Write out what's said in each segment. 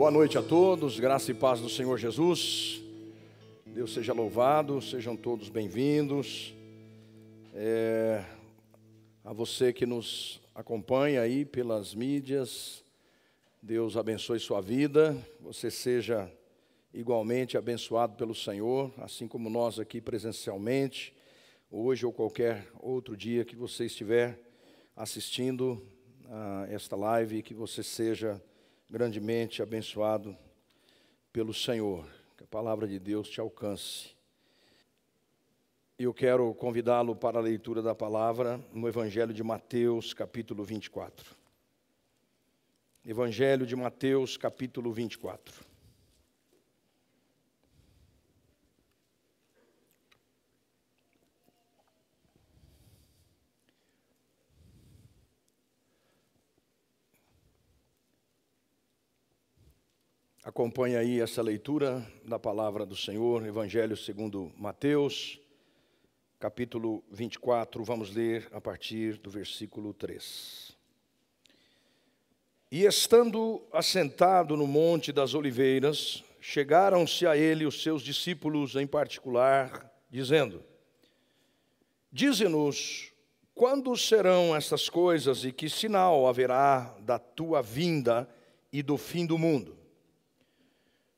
Boa noite a todos, graça e paz do Senhor Jesus. Deus seja louvado, sejam todos bem-vindos. É, a você que nos acompanha aí pelas mídias, Deus abençoe sua vida, você seja igualmente abençoado pelo Senhor, assim como nós aqui presencialmente, hoje ou qualquer outro dia que você estiver assistindo a esta live, que você seja grandemente abençoado pelo Senhor, que a palavra de Deus te alcance. Eu quero convidá-lo para a leitura da palavra no Evangelho de Mateus, capítulo 24. Evangelho de Mateus, capítulo 24. Acompanhe aí essa leitura da palavra do Senhor, Evangelho segundo Mateus, capítulo 24, vamos ler a partir do versículo 3. E estando assentado no Monte das Oliveiras, chegaram-se a ele os seus discípulos em particular, dizendo: Dize-nos, quando serão essas coisas e que sinal haverá da tua vinda e do fim do mundo?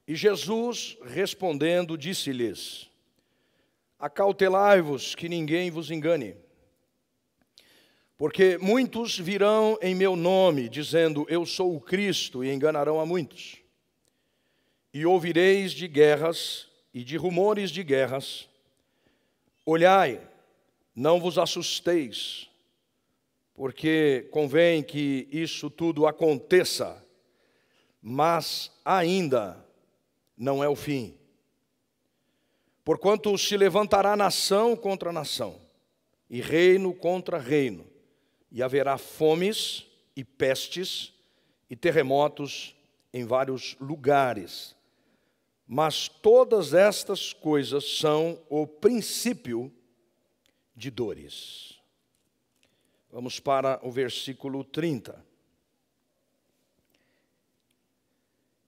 E Jesus, respondendo, disse-lhes: Acautelai-vos que ninguém vos engane. Porque muitos virão em meu nome, dizendo: Eu sou o Cristo, e enganarão a muitos. E ouvireis de guerras e de rumores de guerras. Olhai, não vos assusteis, porque convém que isso tudo aconteça, mas ainda não é o fim. Porquanto se levantará nação contra nação, e reino contra reino, e haverá fomes e pestes e terremotos em vários lugares. Mas todas estas coisas são o princípio de dores. Vamos para o versículo 30.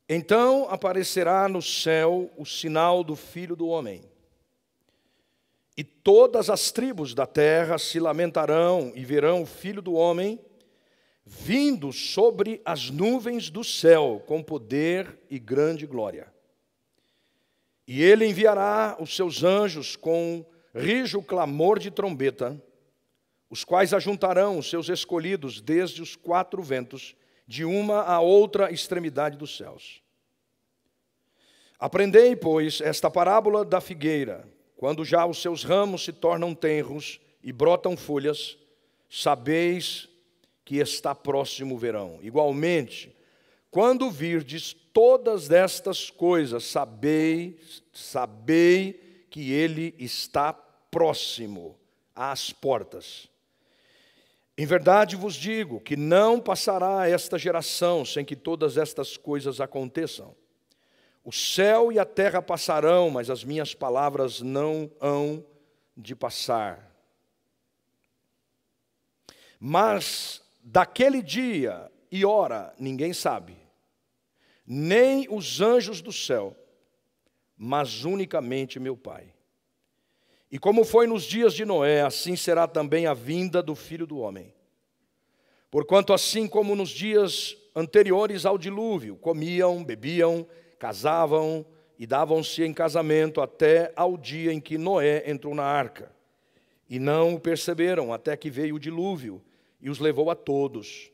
Então aparecerá no céu o sinal do Filho do Homem. E todas as tribos da terra se lamentarão e verão o Filho do Homem vindo sobre as nuvens do céu com poder e grande glória. E ele enviará os seus anjos com rijo clamor de trombeta, os quais ajuntarão os seus escolhidos desde os quatro ventos de uma a outra extremidade dos céus. Aprendei, pois, esta parábola da figueira. Quando já os seus ramos se tornam tenros e brotam folhas, sabeis que está próximo o verão. Igualmente, quando virdes todas estas coisas, sabei, sabei que ele está próximo às portas. Em verdade vos digo que não passará esta geração sem que todas estas coisas aconteçam. O céu e a terra passarão, mas as minhas palavras não hão de passar. Mas daquele dia e hora ninguém sabe, nem os anjos do céu, mas unicamente meu Pai. E como foi nos dias de Noé, assim será também a vinda do filho do homem. Porquanto, assim como nos dias anteriores ao dilúvio, comiam, bebiam, casavam e davam-se em casamento até ao dia em que Noé entrou na arca. E não o perceberam até que veio o dilúvio e os levou a todos.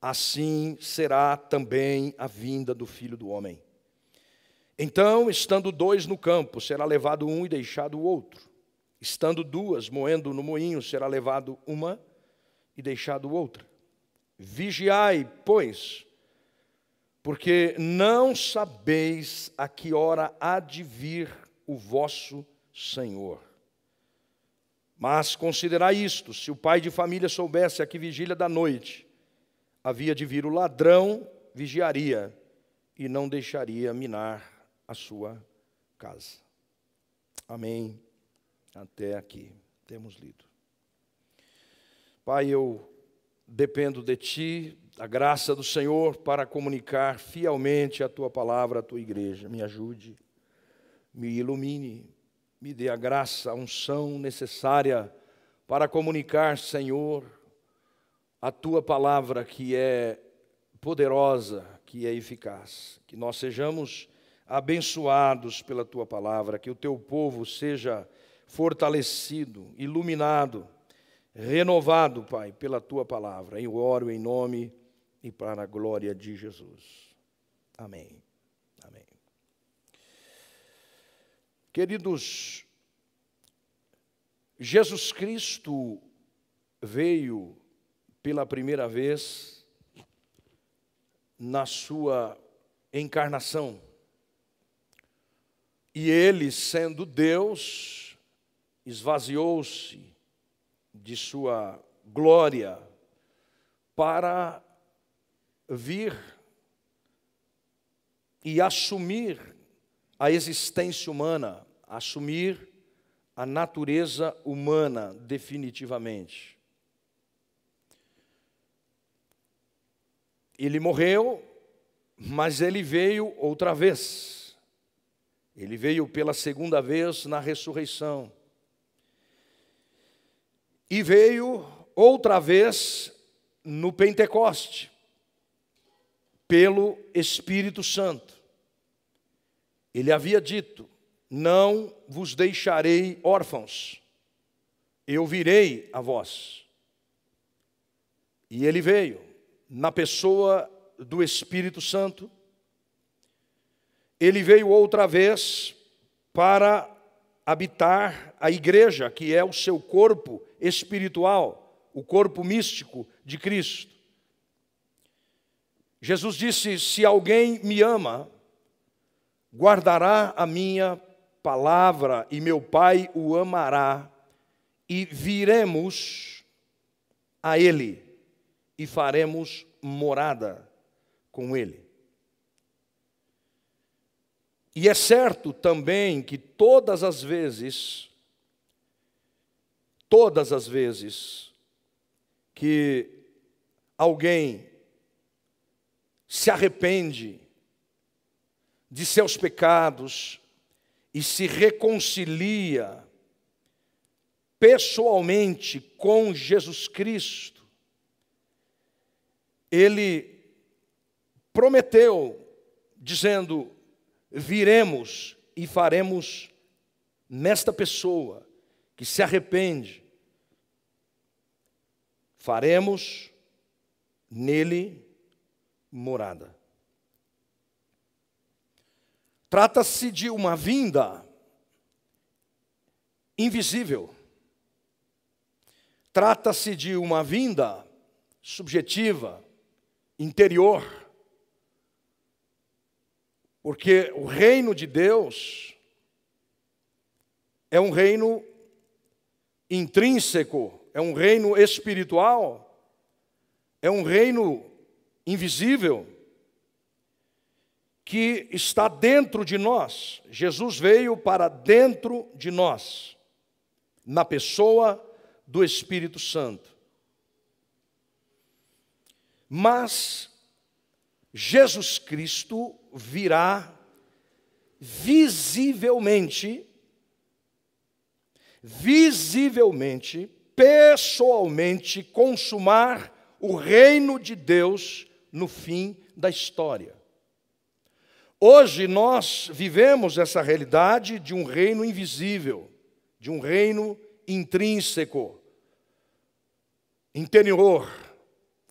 Assim será também a vinda do filho do homem. Então, estando dois no campo, será levado um e deixado o outro. Estando duas moendo no moinho, será levado uma e deixado outra. Vigiai, pois, porque não sabeis a que hora há de vir o vosso Senhor. Mas considerai isto: se o pai de família soubesse a que vigília da noite havia de vir o ladrão, vigiaria e não deixaria minar a sua casa. Amém. Até aqui temos lido. Pai, eu dependo de Ti, da graça do Senhor, para comunicar fielmente a Tua palavra à Tua igreja. Me ajude, me ilumine, me dê a graça, a unção necessária para comunicar, Senhor, a Tua palavra que é poderosa, que é eficaz. Que nós sejamos abençoados pela Tua palavra, que o Teu povo seja fortalecido, iluminado, renovado, Pai, pela tua palavra. Eu oro em nome e para a glória de Jesus. Amém. Amém. Queridos, Jesus Cristo veio pela primeira vez na sua encarnação. E ele, sendo Deus, esvaziou-se de sua glória para vir e assumir a existência humana, assumir a natureza humana definitivamente. Ele morreu, mas ele veio outra vez. Ele veio pela segunda vez na ressurreição e veio outra vez no Pentecoste, pelo Espírito Santo. Ele havia dito: Não vos deixarei órfãos, eu virei a vós. E ele veio na pessoa do Espírito Santo. Ele veio outra vez para habitar a igreja, que é o seu corpo espiritual, o corpo místico de Cristo. Jesus disse: Se alguém me ama, guardará a minha palavra, e meu Pai o amará, e viremos a Ele, e faremos morada com Ele. E é certo também que todas as vezes, todas as vezes que alguém se arrepende de seus pecados e se reconcilia pessoalmente com Jesus Cristo, ele prometeu, dizendo: viremos e faremos nesta pessoa que se arrepende, faremos nele morada. Trata-se de uma vinda invisível. Trata-se de uma vinda subjetiva, interior. Porque o reino de Deus é um reino intrínseco, é um reino espiritual, é um reino invisível que está dentro de nós. Jesus veio para dentro de nós, na pessoa do Espírito Santo. Mas Jesus Cristo virá visivelmente, visivelmente, pessoalmente, consumar o reino de Deus no fim da história. Hoje nós vivemos essa realidade de um reino invisível, de um reino intrínseco, interior,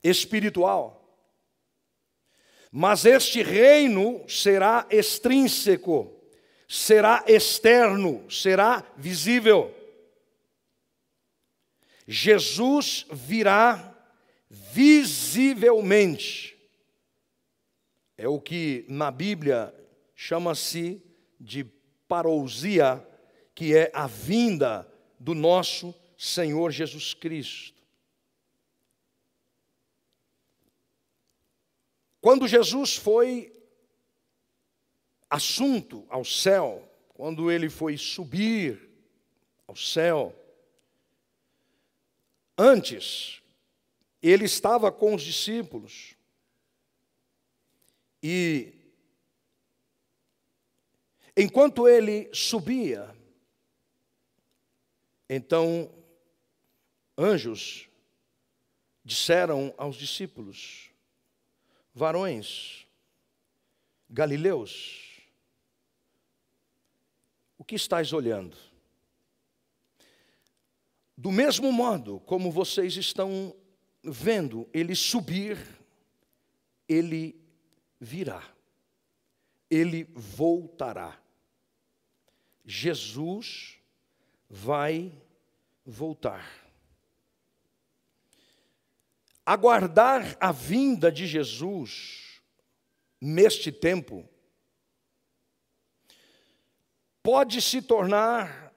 espiritual. Mas este reino será extrínseco, será externo, será visível. Jesus virá visivelmente. É o que na Bíblia chama-se de parousia, que é a vinda do nosso Senhor Jesus Cristo. Quando Jesus foi assunto ao céu, quando ele foi subir ao céu, antes ele estava com os discípulos. E enquanto ele subia, então anjos disseram aos discípulos: varões galileus, o que estáis olhando? Do mesmo modo como vocês estão vendo ele subir, ele virá, ele voltará. Jesus vai voltar. Aguardar a vinda de Jesus neste tempo pode se tornar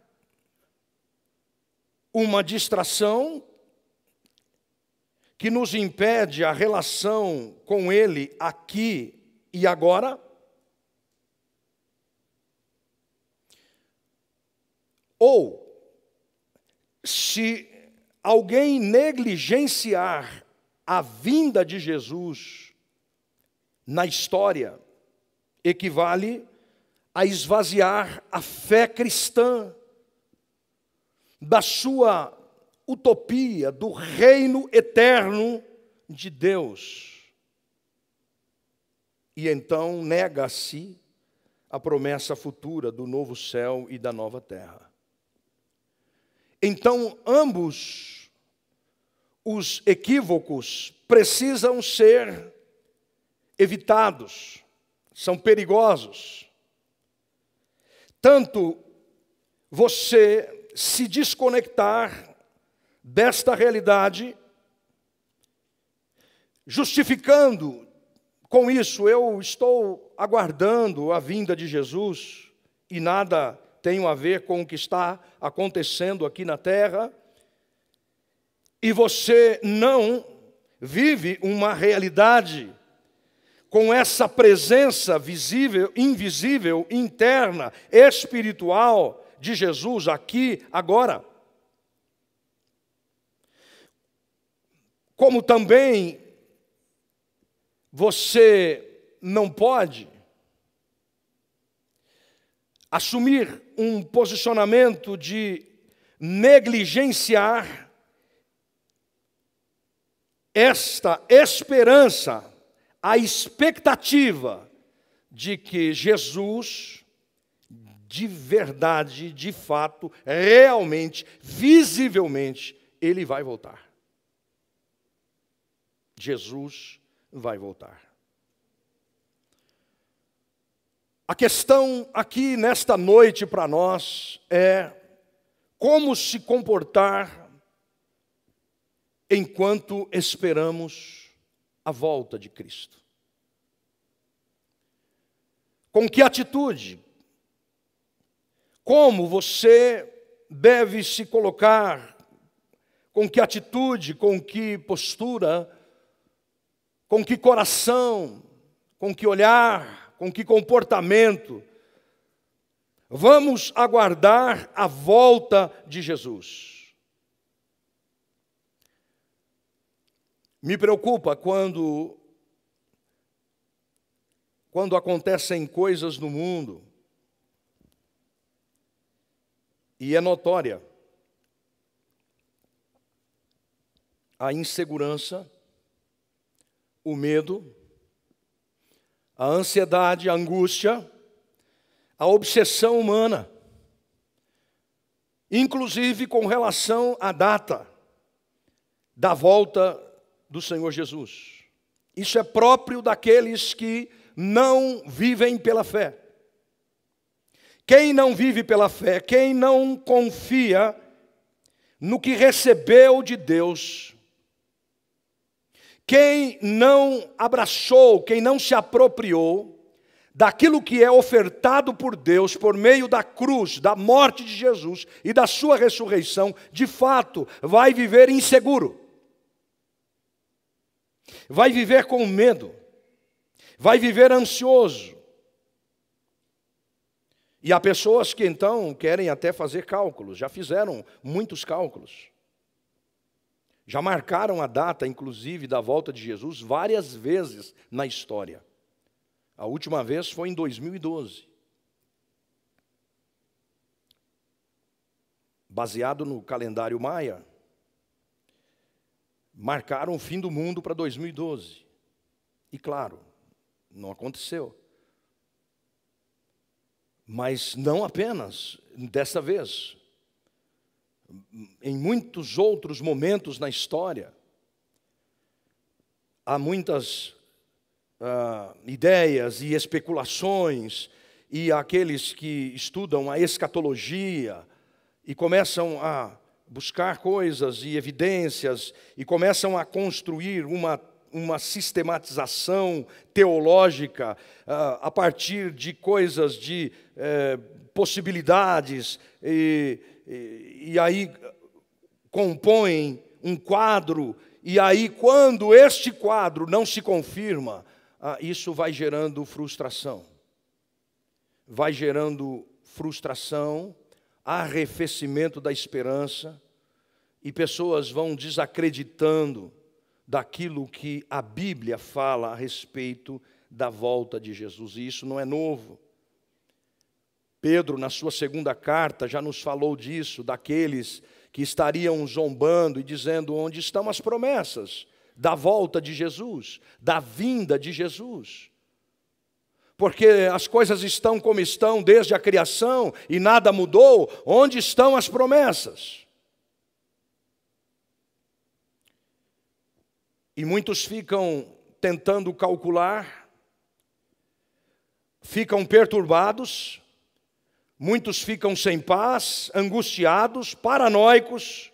uma distração que nos impede a relação com Ele aqui e agora? Ou, se alguém negligenciar a vinda de Jesus na história, equivale a esvaziar a fé cristã da sua utopia, do reino eterno de Deus. E então nega-se a promessa futura do novo céu e da nova terra. Então, ambos os equívocos precisam ser evitados, são perigosos. Tanto você se desconectar desta realidade, justificando com isso, eu estou aguardando a vinda de Jesus e nada tenho a ver com o que está acontecendo aqui na terra, e você não vive uma realidade com essa presença visível, invisível, interna, espiritual, de Jesus aqui, agora. Como também você não pode assumir um posicionamento de negligenciar esta esperança, a expectativa de que Jesus de verdade, de fato, realmente, visivelmente, ele vai voltar. Jesus vai voltar. A questão aqui nesta noite para nós é como se comportar enquanto esperamos a volta de Cristo. Com que atitude, como você deve se colocar, com que atitude, com que postura, com que coração, com que olhar, com que comportamento. Vamos aguardar a volta de Jesus. Me preocupa quando quando acontecem coisas no mundo. E é notória a insegurança, o medo, a ansiedade, a angústia, a obsessão humana, inclusive com relação à data da volta do Senhor Jesus. Isso é próprio daqueles que não vivem pela fé. Quem não vive pela fé, quem não confia no que recebeu de Deus, quem não abraçou, quem não se apropriou daquilo que é ofertado por Deus por meio da cruz, da morte de Jesus e da sua ressurreição, de fato, vai viver inseguro. Vai viver com medo. Vai viver ansioso e há pessoas que então querem até fazer cálculos, já fizeram muitos cálculos. Já marcaram a data, inclusive, da volta de Jesus várias vezes na história. A última vez foi em 2012. Baseado no calendário maia, marcaram o fim do mundo para 2012. E claro, não aconteceu. Mas não apenas dessa vez. Em muitos outros momentos na história, há muitas uh, ideias e especulações, e aqueles que estudam a escatologia e começam a buscar coisas e evidências e começam a construir uma, uma sistematização teológica uh, a partir de coisas, de uh, possibilidades, e, e, e aí compõem um quadro, e aí, quando este quadro não se confirma, uh, isso vai gerando frustração. Vai gerando frustração arrefecimento da esperança e pessoas vão desacreditando daquilo que a Bíblia fala a respeito da volta de Jesus. E isso não é novo. Pedro, na sua segunda carta, já nos falou disso, daqueles que estariam zombando e dizendo: onde estão as promessas da volta de Jesus, da vinda de Jesus? Porque as coisas estão como estão desde a criação e nada mudou, onde estão as promessas? E muitos ficam tentando calcular, ficam perturbados, muitos ficam sem paz, angustiados, paranoicos,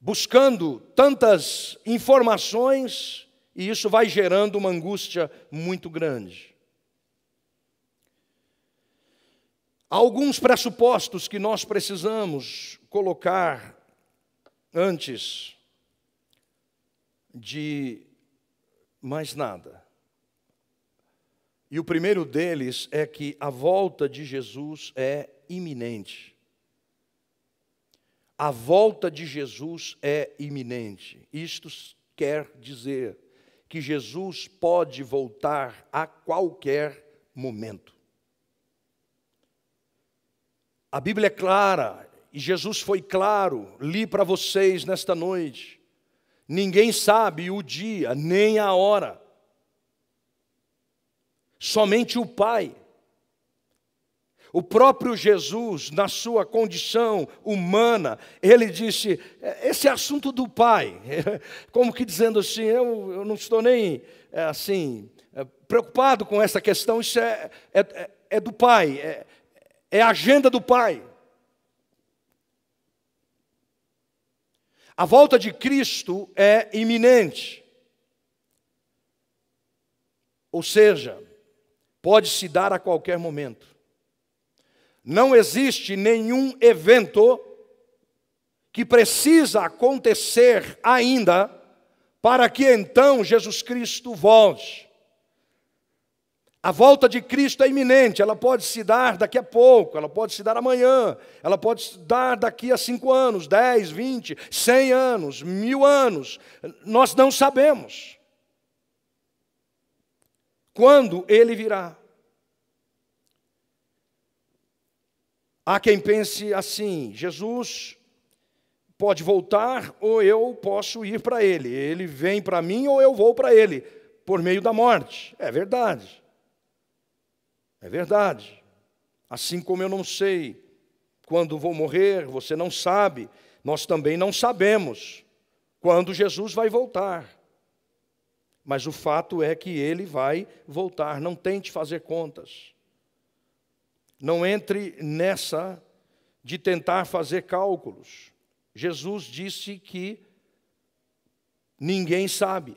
buscando tantas informações e isso vai gerando uma angústia muito grande. Há alguns pressupostos que nós precisamos colocar antes de mais nada. E o primeiro deles é que a volta de Jesus é iminente. A volta de Jesus é iminente. Isto quer dizer que Jesus pode voltar a qualquer momento. A Bíblia é clara, e Jesus foi claro, li para vocês nesta noite. Ninguém sabe o dia, nem a hora. Somente o Pai. O próprio Jesus, na sua condição humana, ele disse: é, esse é assunto do Pai. Como que dizendo assim, eu, eu não estou nem é, assim é, preocupado com essa questão, isso é, é, é do Pai, é, é a agenda do Pai. A volta de Cristo é iminente. Ou seja, pode se dar a qualquer momento. Não existe nenhum evento que precisa acontecer ainda para que então Jesus Cristo volte. A volta de Cristo é iminente, ela pode se dar daqui a pouco, ela pode se dar amanhã, ela pode se dar daqui a cinco anos, dez, vinte, cem anos, mil anos, nós não sabemos quando ele virá. Há quem pense assim: Jesus pode voltar ou eu posso ir para ele. Ele vem para mim ou eu vou para ele, por meio da morte. É verdade. É verdade. Assim como eu não sei quando vou morrer, você não sabe, nós também não sabemos quando Jesus vai voltar. Mas o fato é que ele vai voltar, não tente fazer contas. Não entre nessa de tentar fazer cálculos. Jesus disse que ninguém sabe.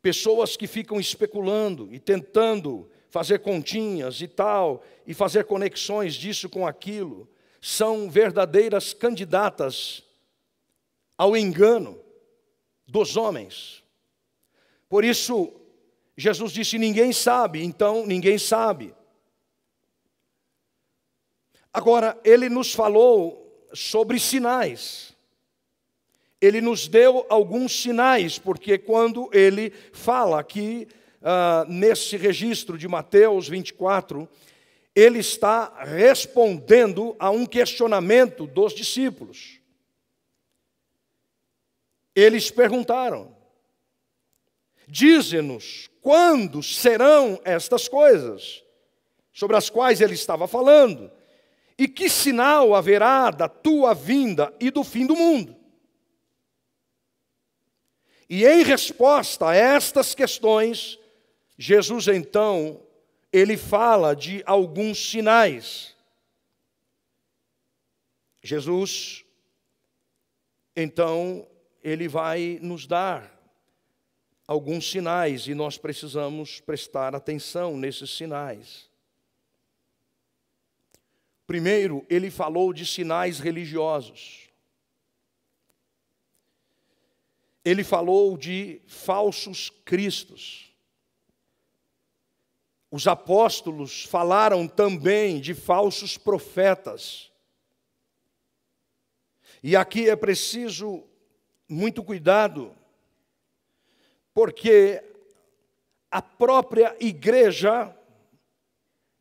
Pessoas que ficam especulando e tentando fazer continhas e tal, e fazer conexões disso com aquilo, são verdadeiras candidatas ao engano dos homens. Por isso, Jesus disse: ninguém sabe, então ninguém sabe. Agora, ele nos falou sobre sinais. ele nos deu alguns sinais, porque quando ele fala aqui, uh, nesse registro de Mateus 24, ele está respondendo a um questionamento dos discípulos. Eles perguntaram: Dize-nos quando serão estas coisas, sobre as quais ele estava falando, e que sinal haverá da tua vinda e do fim do mundo? E em resposta a estas questões, Jesus então, ele fala de alguns sinais. Jesus, então, ele vai nos dar alguns sinais e nós precisamos prestar atenção nesses sinais. Primeiro, ele falou de sinais religiosos. ele falou de falsos cristos. Os apóstolos falaram também de falsos profetas. E aqui é preciso muito cuidado, porque a própria igreja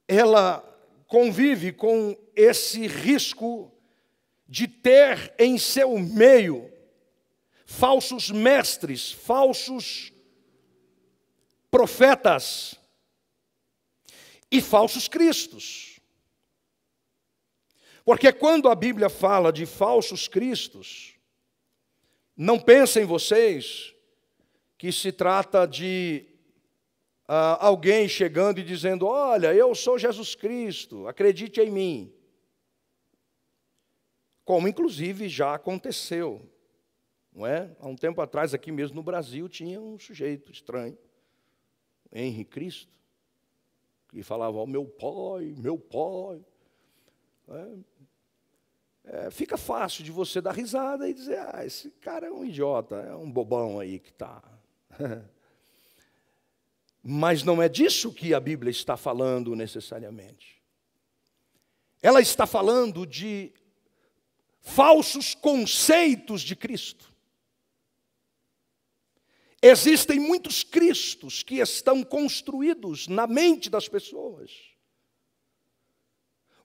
ela convive com esse risco de ter em seu meio falsos mestres, falsos profetas e falsos cristos. Porque quando a Bíblia fala de falsos cristos, não pensem vocês que se trata de uh, alguém chegando e dizendo: Olha, eu sou Jesus Cristo, acredite em mim. Como inclusive já aconteceu. Não é? Há um tempo atrás, aqui mesmo no Brasil, tinha um sujeito estranho, Henri Cristo, que falava, oh, meu pai, meu pai. É, é, fica fácil de você dar risada e dizer, ah, esse cara é um idiota, é um bobão aí que está. Mas não é disso que a Bíblia está falando necessariamente. Ela está falando de falsos conceitos de Cristo. Existem muitos cristos que estão construídos na mente das pessoas.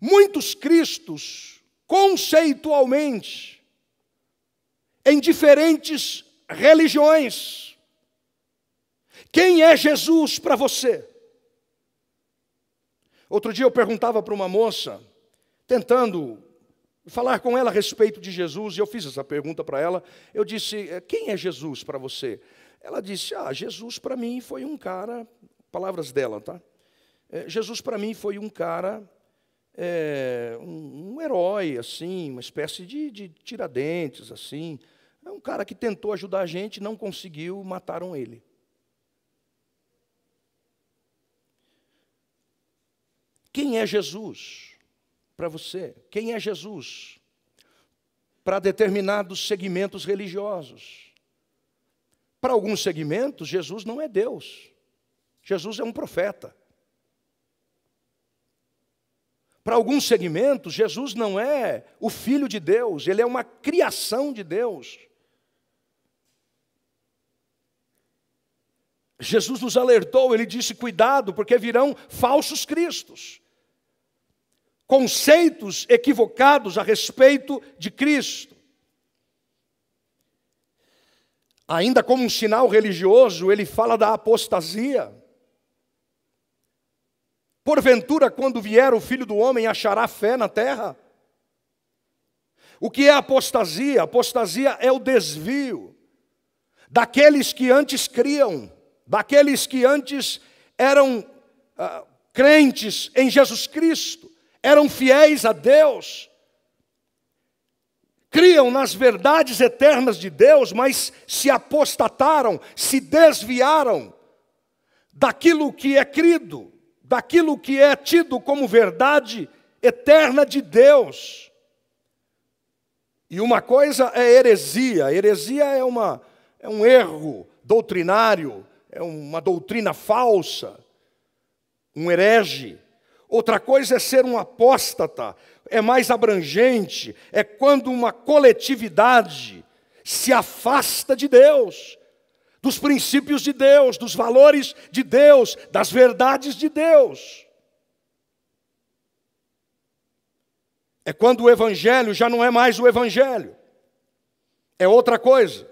Muitos cristos, conceitualmente, em diferentes religiões. Quem é Jesus para você? Outro dia eu perguntava para uma moça, tentando falar com ela a respeito de Jesus, e eu fiz essa pergunta para ela. Eu disse: Quem é Jesus para você? Ela disse: Ah, Jesus para mim foi um cara, palavras dela, tá? É, Jesus para mim foi um cara, é, um, um, herói, assim, uma espécie de, de tiradentes, assim. É um cara que tentou ajudar a gente, não conseguiu, mataram ele. Quem é Jesus para você? Quem é Jesus para determinados segmentos religiosos? Para alguns segmentos, Jesus não é Deus. Jesus é um profeta. Para alguns segmentos, Jesus não é o Filho de Deus, ele é uma criação de Deus. Jesus nos alertou, ele disse: cuidado, porque virão falsos cristos, conceitos equivocados a respeito de Cristo. Ainda como um sinal religioso, ele fala da apostasia. Porventura, quando vier o filho do homem, achará fé na terra? O que é apostasia? Apostasia é o desvio daqueles que antes criam, daqueles que antes eram ah, crentes em Jesus Cristo, eram fiéis a Deus, criam nas verdades eternas de Deus, mas se apostataram, se desviaram daquilo que é crido, daquilo que é tido como verdade eterna de Deus. E uma coisa é heresia, heresia é, uma, é um erro doutrinário, é uma doutrina falsa, um herege. Outra coisa é ser um apóstata, é mais abrangente, é quando uma coletividade se afasta de Deus, dos princípios de Deus, dos valores de Deus, das verdades de Deus. É quando o Evangelho já não é mais o Evangelho, é outra coisa.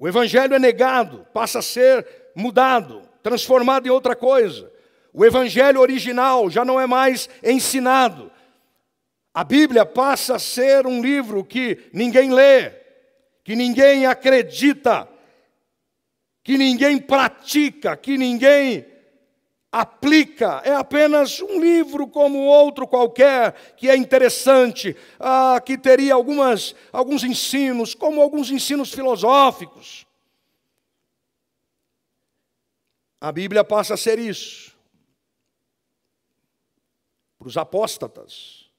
O Evangelho é negado, passa a ser mudado, transformado em outra coisa. O Evangelho original já não é mais ensinado. A Bíblia passa a ser um livro que ninguém lê, que ninguém acredita, que ninguém pratica, que ninguém aplica, é apenas um livro como outro qualquer, que é interessante, ah, que teria algumas, alguns ensinos, como alguns ensinos filosóficos. A Bíblia passa a ser isso. Para os apóstatas.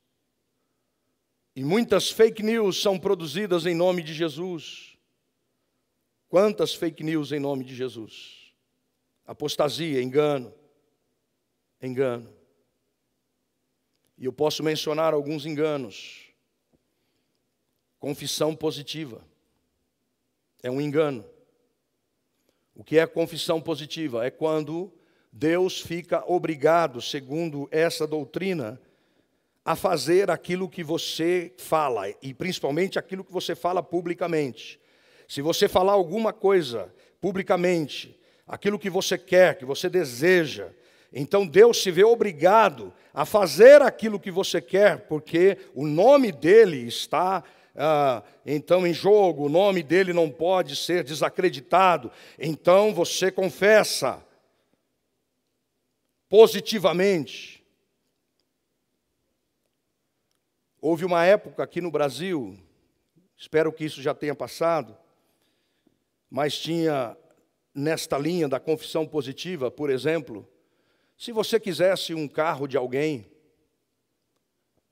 E muitas fake news são produzidas em nome de Jesus. Quantas fake news em nome de Jesus? Apostasia, engano engano. E eu posso mencionar alguns enganos. Confissão positiva é um engano. O que é confissão positiva? É quando Deus fica obrigado, segundo essa doutrina, a fazer aquilo que você fala, e principalmente aquilo que você fala publicamente. Se você falar alguma coisa publicamente, aquilo que você quer, que você deseja, então Deus se vê obrigado a fazer aquilo que você quer, porque o nome dele está ah, então em jogo, o nome dele não pode ser desacreditado. Então você confessa positivamente. Houve uma época aqui no Brasil, espero que isso já tenha passado, mas tinha nesta linha da confissão positiva, por exemplo, se você quisesse um carro de alguém,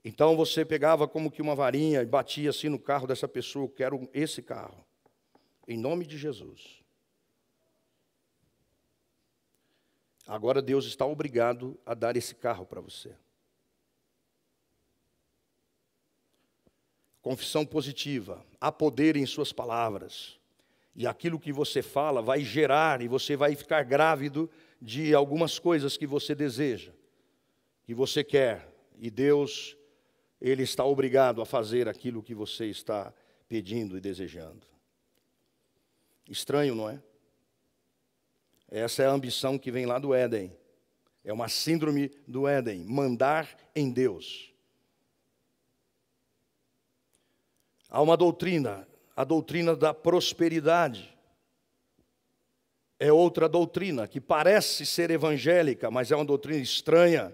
então você pegava como que uma varinha e batia assim no carro dessa pessoa, quero esse carro, em nome de Jesus. Agora Deus está obrigado a dar esse carro para você. Confissão positiva, há poder em suas palavras. E aquilo que você fala vai gerar e você vai ficar grávido de algumas coisas que você deseja, que você quer, e Deus, Ele está obrigado a fazer aquilo que você está pedindo e desejando. Estranho, não é? Essa é a ambição que vem lá do Éden. É uma síndrome do Éden, mandar em Deus. Há uma doutrina, a doutrina da prosperidade é outra doutrina que parece ser evangélica, mas é uma doutrina estranha.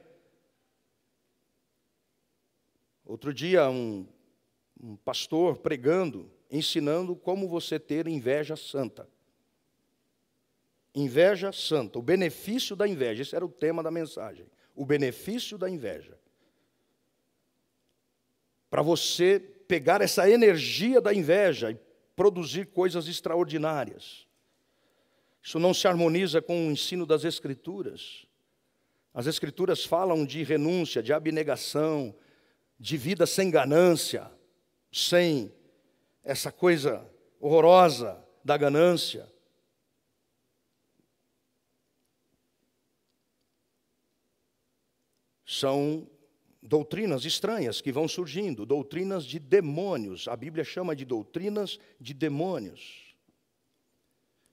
Outro dia, um, um pastor pregando, ensinando como você ter inveja santa. Inveja santa, o benefício da inveja, esse era o tema da mensagem. O benefício da inveja. Para você pegar essa energia da inveja e produzir coisas extraordinárias. Isso não se harmoniza com o ensino das Escrituras. As Escrituras falam de renúncia, de abnegação, de vida sem ganância, sem essa coisa horrorosa da ganância. São doutrinas estranhas que vão surgindo, doutrinas de demônios. A Bíblia chama de doutrinas de demônios.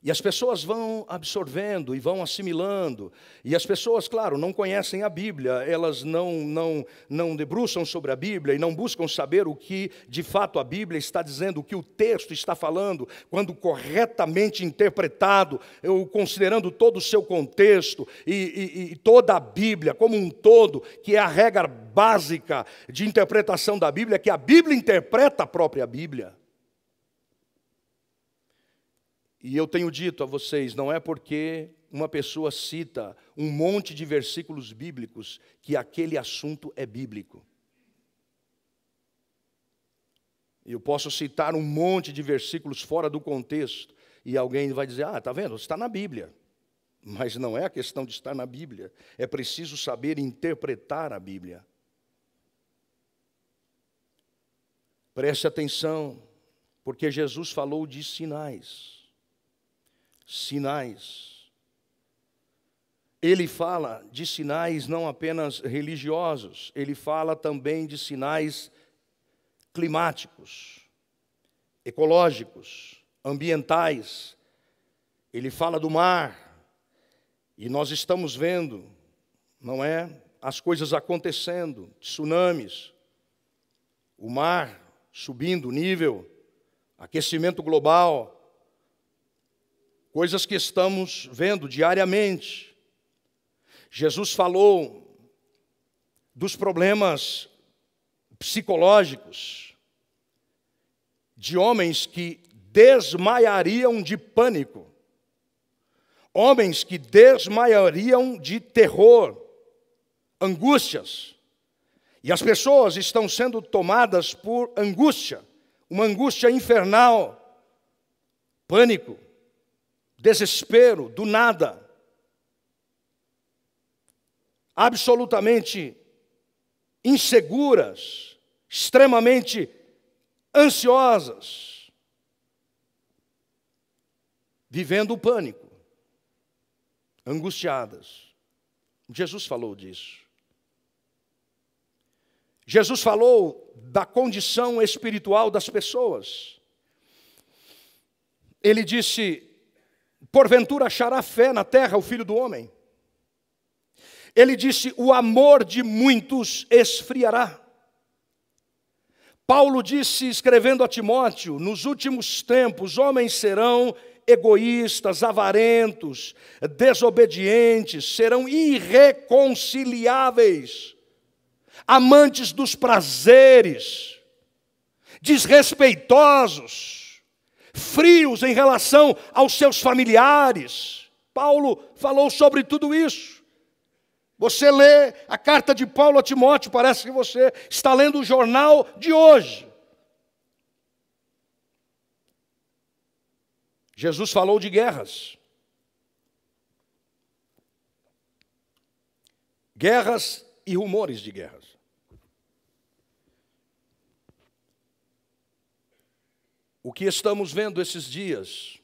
E as pessoas vão absorvendo e vão assimilando. E as pessoas, claro, não conhecem a Bíblia, elas não, não, não debruçam sobre a Bíblia e não buscam saber o que de fato a Bíblia está dizendo, o que o texto está falando, quando corretamente interpretado, eu, considerando todo o seu contexto e, e, e toda a Bíblia como um todo, que é a regra básica de interpretação da Bíblia, que a Bíblia interpreta a própria Bíblia. E eu tenho dito a vocês, não é porque uma pessoa cita um monte de versículos bíblicos que aquele assunto é bíblico. Eu posso citar um monte de versículos fora do contexto e alguém vai dizer: Ah, está vendo? Está na Bíblia. Mas não é a questão de estar na Bíblia, é preciso saber interpretar a Bíblia. Preste atenção, Porque Jesus falou de sinais. Sinais. Ele fala de sinais não apenas religiosos, ele fala também de sinais climáticos, ecológicos, ambientais. Ele fala do mar, e nós estamos vendo, não é? As coisas acontecendo, tsunamis, o mar subindo o nível, aquecimento global, coisas que estamos vendo diariamente. Jesus falou dos problemas psicológicos de homens que desmaiariam de pânico, homens que desmaiariam de terror, angústias. E as pessoas estão sendo tomadas por angústia, uma angústia infernal, pânico, desespero, do nada. Absolutamente inseguras, extremamente ansiosas, vivendo o pânico, angustiadas. Jesus falou disso. Jesus falou da condição espiritual das pessoas. Ele disse: Porventura achará fé na terra o filho do homem? Ele disse: O amor de muitos esfriará. Paulo disse, escrevendo a Timóteo: Nos últimos tempos, homens serão egoístas, avarentos, desobedientes, serão irreconciliáveis amantes dos prazeres, desrespeitosos, frios em relação aos seus familiares. Paulo falou sobre tudo isso. Você lê a carta de Paulo a Timóteo, parece que você está lendo o jornal de hoje. Jesus falou de guerras. Guerras e rumores de guerras. O que estamos vendo esses dias,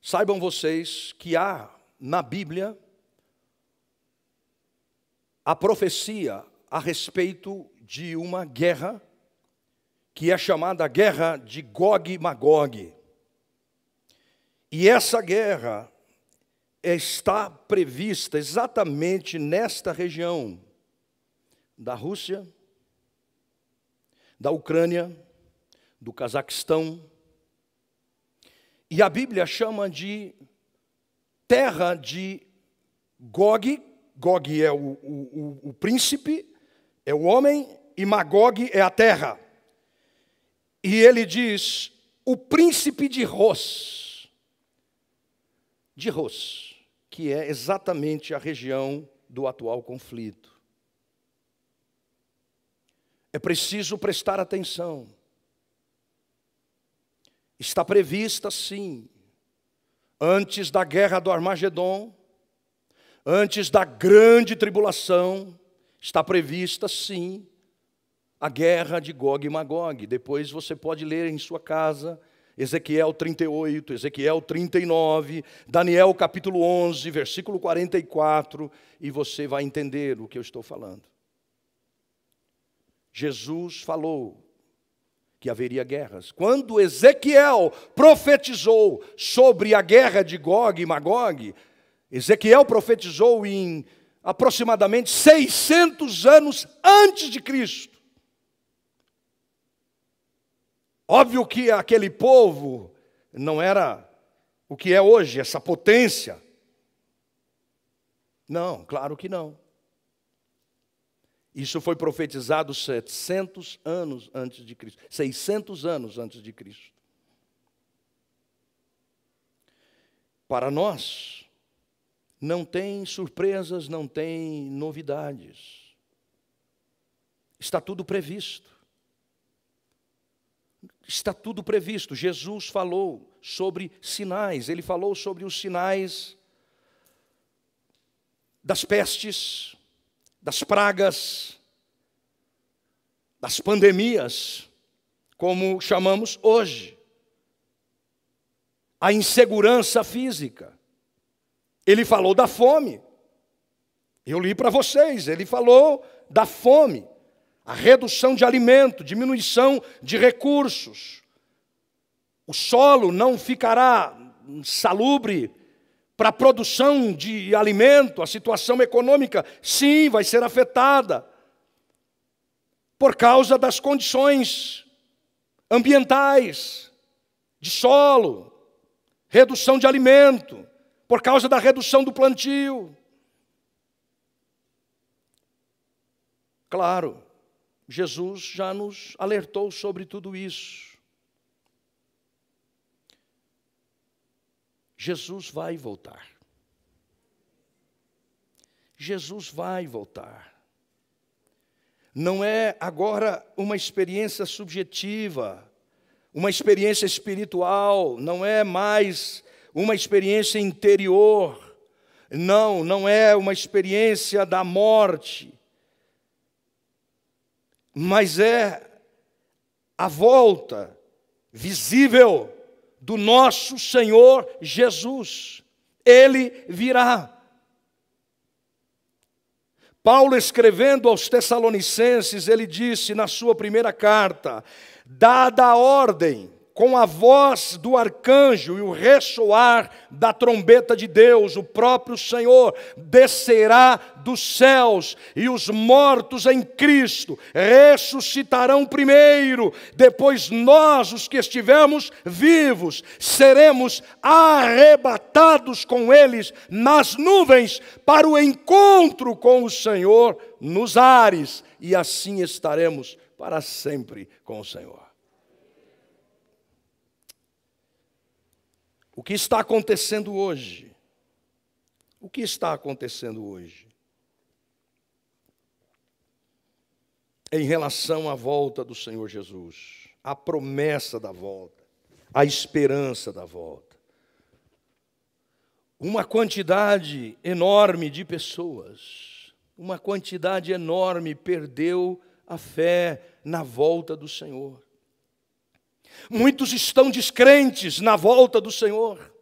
saibam vocês que há na Bíblia a profecia a respeito de uma guerra que é chamada Guerra de Gog e Magog. E essa guerra está prevista exatamente nesta região da Rússia, da Ucrânia, do Cazaquistão. E a Bíblia chama de terra de Gog. Gog é o, o, o, príncipe, é o homem, e Magog é a terra. E ele diz: o príncipe de Ros. De Ros que é exatamente a região do atual conflito. É preciso prestar atenção. Está prevista, sim, antes da guerra do Armagedon, antes da grande tribulação, está prevista, sim, a guerra de Gog e Magog. Depois você pode ler em sua casa Ezequiel 38, Ezequiel 39, Daniel capítulo 11, versículo 44, e você vai entender o que eu estou falando. Jesus falou que haveria guerras. Quando Ezequiel profetizou sobre a guerra de Gog e Magog, Ezequiel profetizou em aproximadamente 600 anos antes de Cristo. Óbvio que aquele povo não era o que é hoje, essa potência. Não, claro que não. Isso foi profetizado 700 anos antes de Cristo, 600 anos antes de Cristo. Para nós, não tem surpresas, não tem novidades. Está tudo previsto. Está tudo previsto. Jesus falou sobre sinais, ele falou sobre os sinais das pestes, das pragas, das pandemias, como chamamos hoje. A insegurança física. Ele falou da fome. Eu li para vocês, ele falou da fome, a redução de alimento, diminuição de recursos. O solo não ficará salubre para a produção de alimento, a situação econômica, sim, vai ser afetada por causa das condições ambientais, de solo, redução de alimento, por causa da redução do plantio. Claro, Jesus já nos alertou sobre tudo isso. Jesus vai voltar. Jesus vai voltar. Não é agora uma experiência subjetiva, uma experiência espiritual, não é mais uma experiência interior. Não, não é uma experiência da morte, mas é a volta visível do nosso Senhor Jesus. Ele virá. Paulo, escrevendo aos Tessalonicenses, ele disse na sua primeira carta: dada a ordem com a voz do arcanjo e o ressoar da trombeta de Deus, o próprio Senhor descerá dos céus e os mortos em Cristo ressuscitarão primeiro, depois nós, os que estivermos vivos, seremos arrebatados com eles nas nuvens para o encontro com o Senhor nos ares, e assim estaremos para sempre com o Senhor. O que está acontecendo hoje? O que está acontecendo hoje? Em relação à volta do Senhor Jesus, a promessa da volta, a esperança da volta. Uma quantidade enorme de pessoas, uma quantidade enorme perdeu a fé na volta do Senhor. Muitos estão descrentes na volta do Senhor.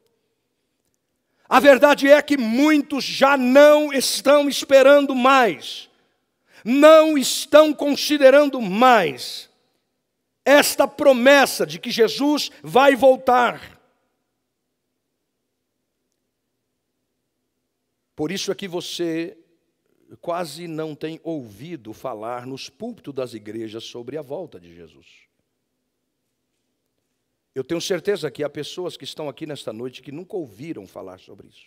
A verdade é que muitos já não estão esperando mais, não estão considerando mais esta promessa de que Jesus vai voltar. Por isso é que você quase não tem ouvido falar nos púlpitos das igrejas sobre a volta de Jesus. Eu tenho certeza que há pessoas que estão aqui nesta noite que nunca ouviram falar sobre isso.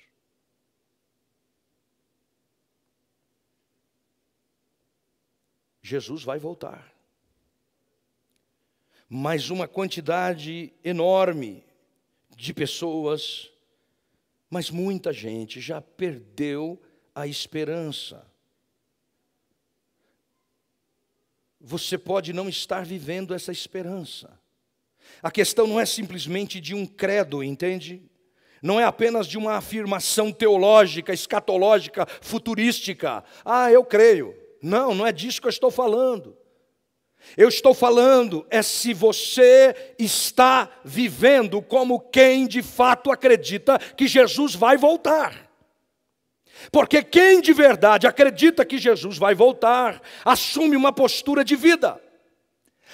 Jesus vai voltar. Mas uma quantidade enorme de pessoas, mas muita gente já perdeu a esperança. Você pode não estar vivendo essa esperança. A questão não é simplesmente de um credo, entende? Não é apenas de uma afirmação teológica, escatológica, futurística. Ah, eu creio. Não, não é disso que eu estou falando. Eu estou falando é se você está vivendo como quem de fato acredita que Jesus vai voltar. Porque quem de verdade acredita que Jesus vai voltar, assume uma postura de vida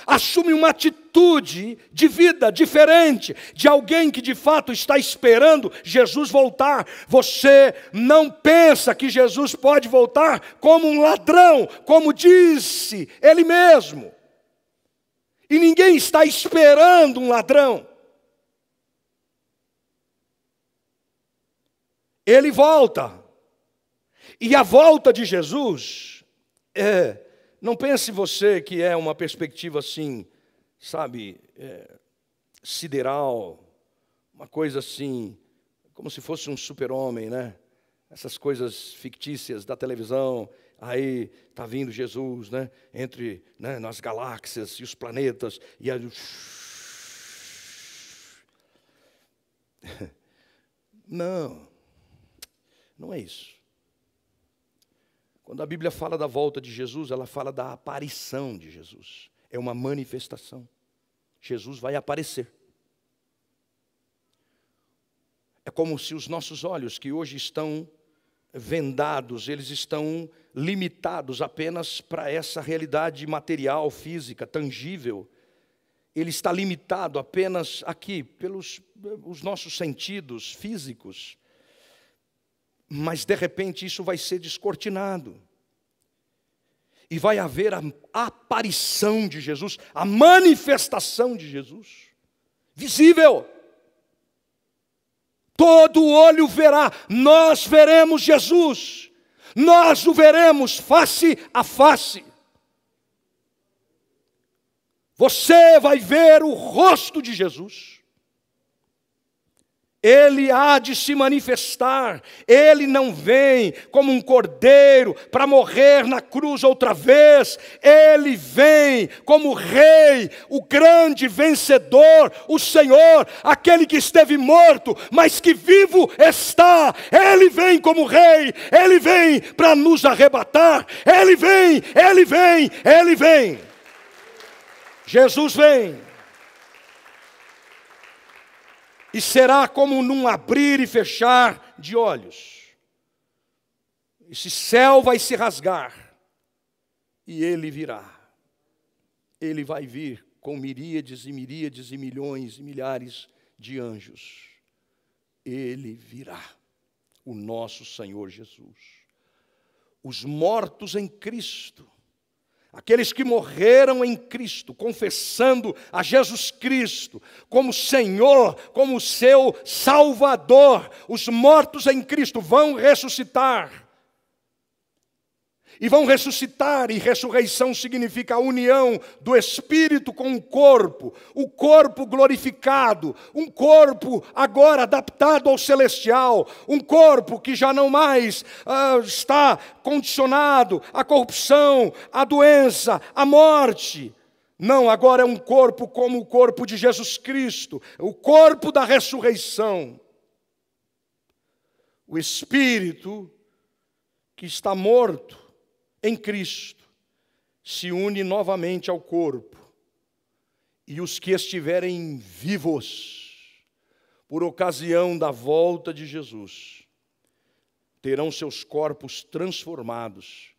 assume uma atitude de vida diferente, de alguém que de fato está esperando Jesus voltar. Você não pensa que Jesus pode voltar como um ladrão, como disse ele mesmo. E ninguém está esperando um ladrão. Ele volta. E a volta de Jesus é não pense você que é uma perspectiva assim, sabe, é, sideral, uma coisa assim, como se fosse um super-homem, né? Essas coisas fictícias da televisão, aí está vindo Jesus, né? Entre né, nas galáxias e os planetas, e aí. Não, não é isso. Quando a Bíblia fala da volta de Jesus, ela fala da aparição de Jesus. É uma manifestação. Jesus vai aparecer. É como se os nossos olhos, que hoje estão vendados, eles estão limitados apenas para essa realidade material, física, tangível. Ele está limitado apenas aqui, pelos os nossos sentidos físicos. Mas de repente isso vai ser descortinado. E vai haver a aparição de Jesus, a manifestação de Jesus, visível. Todo olho verá, nós veremos Jesus, nós o veremos face a face. Você vai ver o rosto de Jesus. Ele há de se manifestar, ele não vem como um cordeiro para morrer na cruz outra vez, ele vem como rei, o grande vencedor, o Senhor, aquele que esteve morto, mas que vivo está, ele vem como rei, ele vem para nos arrebatar, ele vem, ele vem, ele vem. Jesus vem. E será como num abrir e fechar de olhos. Esse céu vai se rasgar e ele virá. Ele vai vir com miríades e miríades e milhões e milhares de anjos. Ele virá, o nosso Senhor Jesus. Os mortos em Cristo Aqueles que morreram em Cristo, confessando a Jesus Cristo como Senhor, como seu Salvador, os mortos em Cristo vão ressuscitar e vão ressuscitar, e ressurreição significa a união do espírito com o corpo, o corpo glorificado, um corpo agora adaptado ao celestial, um corpo que já não mais uh, está condicionado à corrupção, à doença, à morte. Não, agora é um corpo como o corpo de Jesus Cristo, o corpo da ressurreição. O espírito que está morto em Cristo se une novamente ao corpo, e os que estiverem vivos, por ocasião da volta de Jesus, terão seus corpos transformados,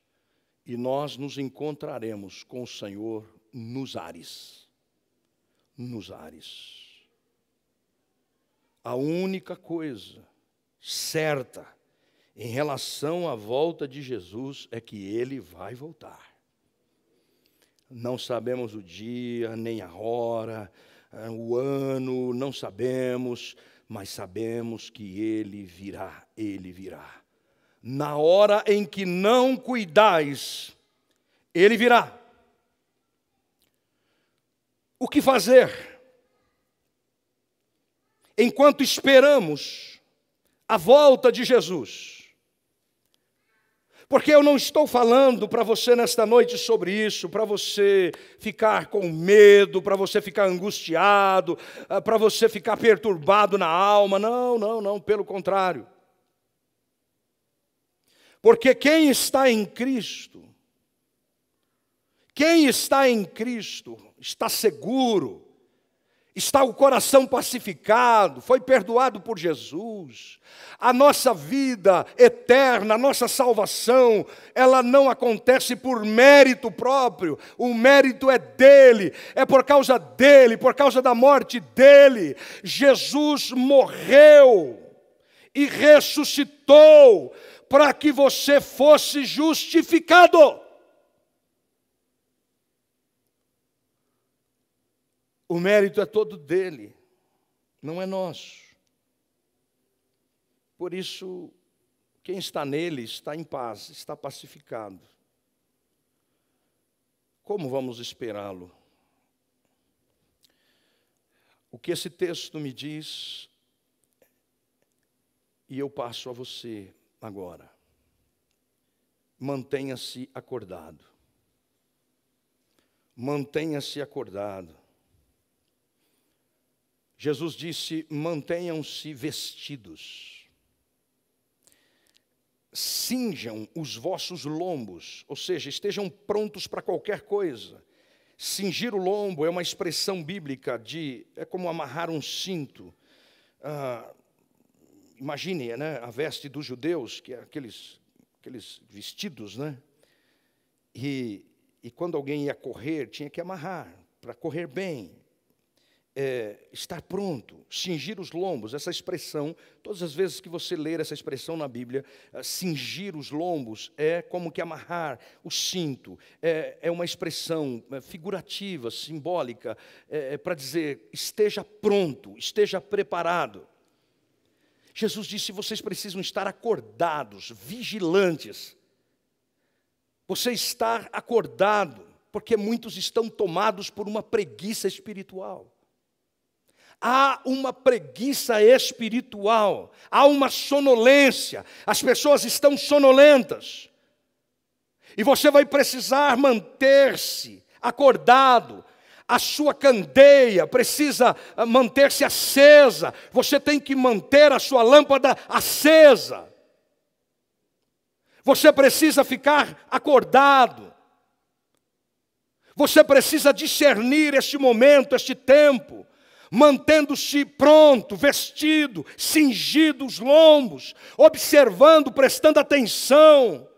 e nós nos encontraremos com o Senhor nos ares. Nos ares. A única coisa certa em relação à volta de Jesus é que ele vai voltar. Não sabemos o dia, nem a hora, eh, o ano, não sabemos, mas sabemos que ele virá, ele virá. Na hora em que não cuidais, ele virá. O que fazer? Enquanto esperamos a volta de Jesus, porque eu não estou falando para você nesta noite sobre isso, para você ficar com medo, para você ficar angustiado, ah, para você ficar perturbado na alma. Não, não, não, pelo contrário. Porque quem está em Cristo, quem está em Cristo, está seguro, está o coração pacificado, foi perdoado por Jesus. A nossa vida eterna, a nossa salvação, ela não acontece por mérito próprio, o mérito é dele, é por causa dele, por causa da morte dele. Jesus morreu e ressuscitou para que você fosse justificado. O mérito é todo dele, não é nosso. Por isso, quem está nele está em paz, está pacificado. Como vamos esperá-lo? O que esse texto me diz, e eu passo a você agora. Mantenha-se acordado. Mantenha-se acordado. Jesus disse: mantenham-se vestidos, cinjam os vossos lombos, ou seja, estejam prontos para qualquer coisa, Cingir o lombo é uma expressão bíblica de. é como amarrar um cinto. Ah, imagine né, a veste dos judeus, que é aqueles, aqueles vestidos, né? E, e quando alguém ia correr, tinha que amarrar, para correr bem, é, estar pronto, cingir os lombos, essa expressão, todas as vezes que você ler essa expressão na Bíblia, uh, cingir os lombos é como que amarrar o cinto, é, é uma expressão é, figurativa, simbólica, é, é para dizer esteja pronto, esteja preparado. Jesus disse: vocês precisam estar acordados, vigilantes. Você estar acordado, porque muitos estão tomados por uma preguiça espiritual. Há uma preguiça espiritual, há uma sonolência, as pessoas estão sonolentas. E você vai precisar manter-se acordado, a sua candeia precisa ah, manter-se acesa, você tem que manter a sua lâmpada acesa. Você precisa ficar acordado. Você precisa discernir este momento, este tempo mantendo-se pronto, vestido, cingido os lombos, observando, prestando atenção,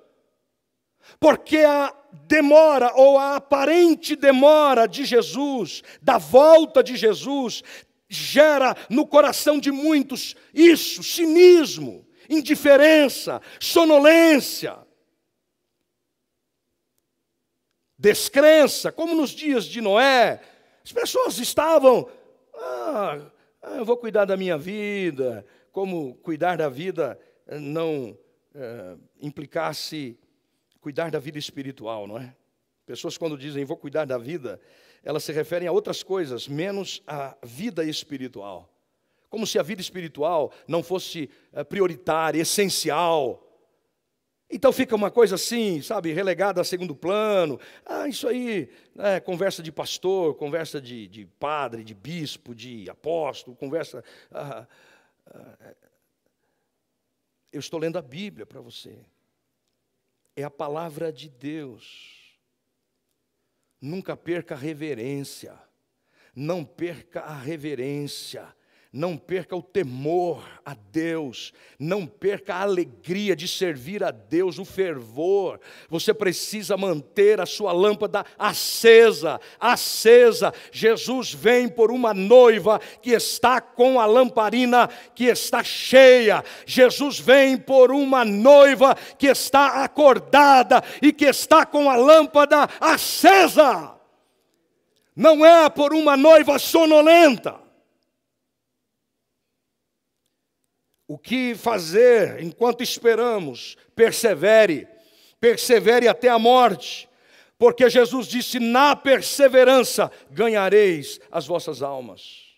porque a demora ou a aparente demora de Jesus, da volta de Jesus, gera no coração de muitos isso, cinismo, indiferença, sonolência, descrença, como nos dias de Noé, as pessoas estavam ah, eu vou cuidar da minha vida, como cuidar da vida não é, implicasse cuidar da vida espiritual, não é? Pessoas, quando dizem vou cuidar da vida, elas se referem a outras coisas, menos a vida espiritual. Como se a vida espiritual não fosse eh, prioritária, essencial. Então fica uma coisa assim, sabe, relegada a segundo plano. Ah, isso aí, é, conversa de pastor, conversa de, de, padre, de bispo, de apóstolo, conversa. Ah, ah, eu estou lendo a Bíblia para você. É a palavra de Deus. Nunca perca a reverência. Não perca a reverência. Não perca o temor a Deus, não perca a alegria de servir a Deus, o fervor. Você precisa manter a sua lâmpada acesa, acesa. Jesus vem por uma noiva que está com a lamparina que está cheia. Jesus vem por uma noiva que está acordada e que está com a lâmpada acesa. Não é por uma noiva sonolenta O que fazer enquanto esperamos? Persevere, persevere até a morte, porque Jesus disse: na perseverança ganhareis as vossas almas.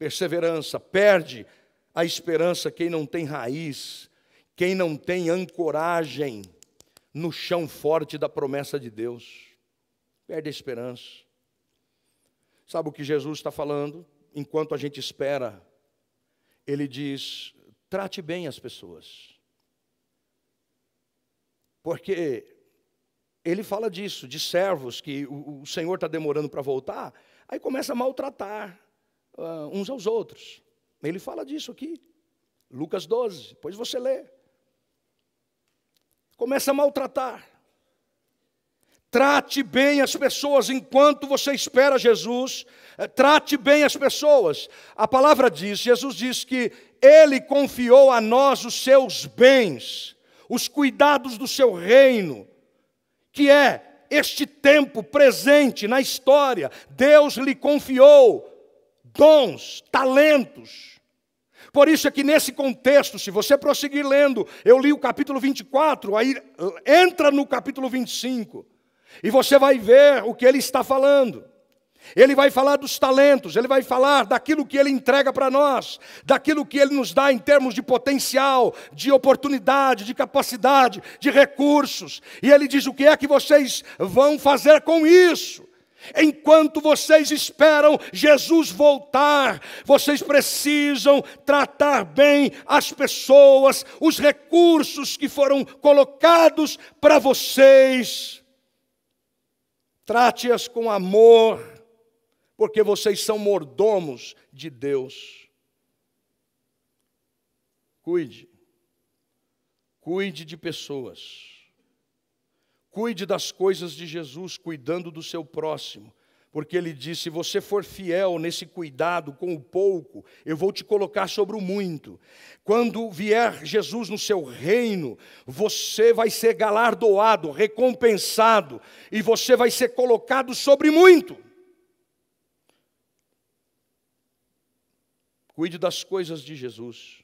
Perseverança, perde a esperança quem não tem raiz, quem não tem ancoragem no chão forte da promessa de Deus, perde a esperança. Sabe o que Jesus está falando? Enquanto a gente espera ele diz: trate bem as pessoas. Porque ele fala disso, de servos que o, o Senhor está demorando para voltar, aí começa a maltratar uh, uns aos outros. Ele fala disso aqui, Lucas 12, depois você lê. Começa a maltratar. Trate bem as pessoas enquanto você espera Jesus. Eh, trate bem as pessoas. A palavra diz, Jesus diz que Ele confiou a nós os seus bens, os cuidados do seu reino, que é este tempo presente na história. Deus lhe confiou dons, talentos. Por isso é que nesse contexto, se você prosseguir lendo, eu li o capítulo 24, aí entra no capítulo 25. E você vai ver o que ele está falando. Ele vai falar dos talentos, ele vai falar daquilo que ele entrega para nós, daquilo que ele nos dá em termos de potencial, de oportunidade, de capacidade, de recursos. E ele diz: o que é que vocês vão fazer com isso? Enquanto vocês esperam Jesus voltar, vocês precisam tratar bem as pessoas, os recursos que foram colocados para vocês Trate-as com amor, porque vocês são mordomos de Deus. Cuide. Cuide de pessoas. Cuide das coisas de Jesus, cuidando do seu próximo porque ele disse: se você for fiel nesse cuidado com o pouco, eu vou te colocar sobre o muito. Quando vier Jesus no seu reino, você vai ser galardoado, recompensado, e você vai ser colocado sobre muito. Cuide das coisas de Jesus.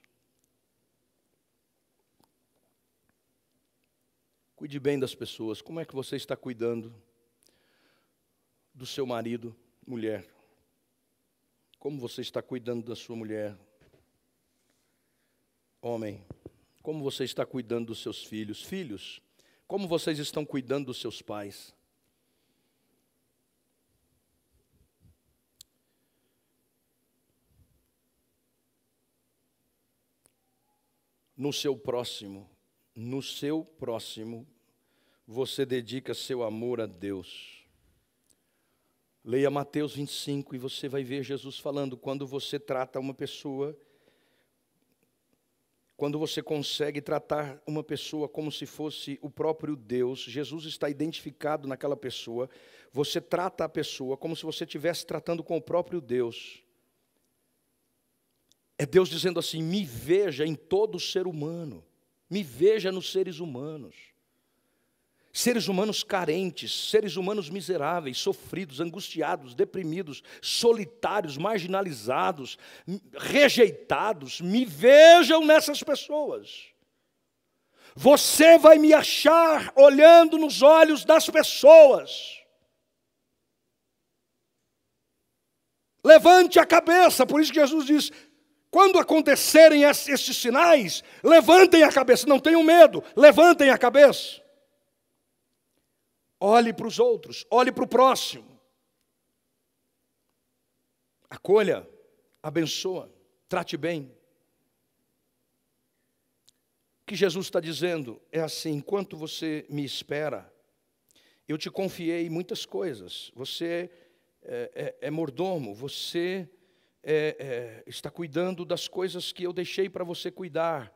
Cuide bem das pessoas. Como é que você está cuidando? Do seu marido, mulher? Como você está cuidando da sua mulher? Homem, como você está cuidando dos seus filhos? Filhos, como vocês estão cuidando dos seus pais? No seu próximo, no seu próximo, você dedica seu amor a Deus. Leia Mateus 25 e você vai ver Jesus falando: quando você trata uma pessoa, quando você consegue tratar uma pessoa como se fosse o próprio Deus, Jesus está identificado naquela pessoa, você trata a pessoa como se você estivesse tratando com o próprio Deus. É Deus dizendo assim: me veja em todo ser humano, me veja nos seres humanos seres humanos carentes, seres humanos miseráveis, sofridos, angustiados, deprimidos, solitários, marginalizados, rejeitados, me vejam nessas pessoas. Você vai me achar olhando nos olhos das pessoas. Levante a cabeça, por isso que Jesus diz: quando acontecerem esses sinais, levantem a cabeça, não tenham medo, levantem a cabeça. Olhe para os outros, olhe para o próximo. Acolha, abençoa, trate bem. O que Jesus está dizendo é assim: enquanto você me espera, eu te confiei muitas coisas. Você é, é, é mordomo, você é, é está cuidando das coisas que eu deixei para você cuidar.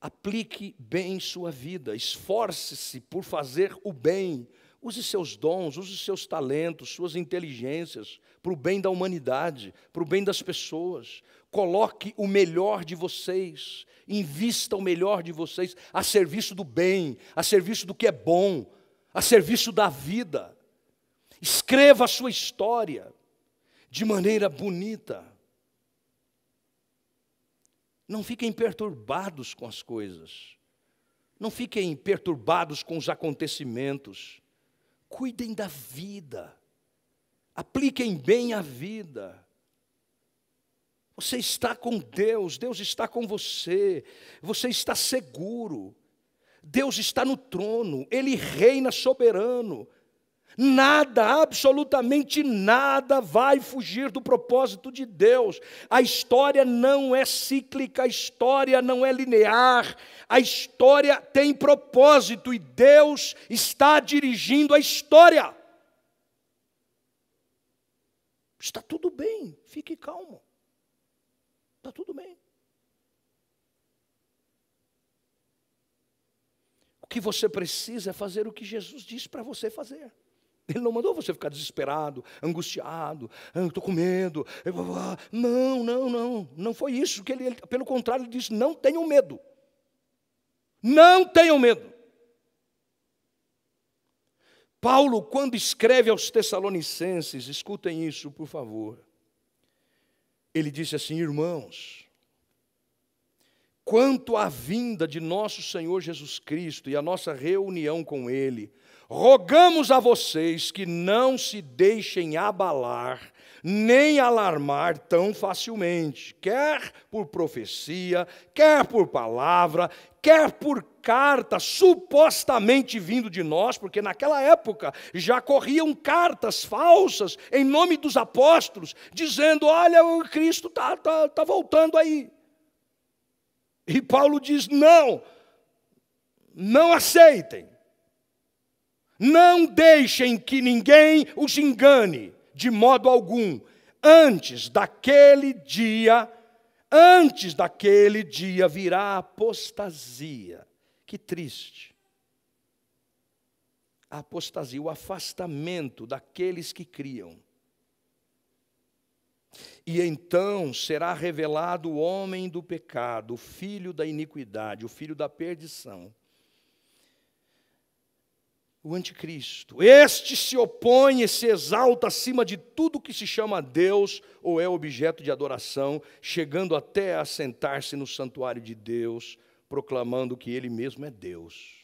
Aplique bem sua vida, esforce-se por fazer o bem. Use seus dons, use seus talentos, suas inteligências para o bem da humanidade, para o bem das pessoas. Coloque o melhor de vocês, invista o melhor de vocês a serviço do bem, a serviço do que é bom, a serviço da vida. Escreva a sua história de maneira bonita. Não fiquem perturbados com as coisas. Não fiquem perturbados com os acontecimentos. Cuidem da vida. Apliquem bem a vida. Você está com Deus, Deus está com você, você está seguro. Deus está no trono, Ele reina soberano. Nada, absolutamente nada vai fugir do propósito de Deus. A história não é cíclica, a história não é linear, a história tem propósito e Deus está dirigindo a história. Está tudo bem, fique calmo. Está tudo bem. O que você precisa é fazer o que Jesus disse para você fazer. Ele não mandou você ficar desesperado, angustiado, ah, estou com medo. Não, não, não. Não foi isso que ele, pelo contrário, ele disse: não tenham medo. Não tenham medo. Paulo, quando escreve aos Tessalonicenses, escutem isso, por favor. Ele disse assim: irmãos, quanto à vinda de nosso Senhor Jesus Cristo e a nossa reunião com Ele, Rogamos a vocês que não se deixem abalar, nem alarmar tão facilmente, quer por profecia, quer por palavra, quer por carta supostamente vindo de nós, porque naquela época já corriam cartas falsas em nome dos apóstolos, dizendo: Olha, o Cristo está tá, tá voltando aí. E Paulo diz: Não, não aceitem. Não deixem que ninguém os engane, de modo algum. Antes daquele dia, antes daquele dia virá a apostasia. Que triste. A apostasia, o afastamento daqueles que criam. E então será revelado o homem do pecado, o filho da iniquidade, o filho da perdição o anticristo. Este se opõe e se exalta acima de tudo que se chama Deus ou é objeto de adoração, chegando até a sentar-se no santuário de Deus, proclamando que ele mesmo é Deus.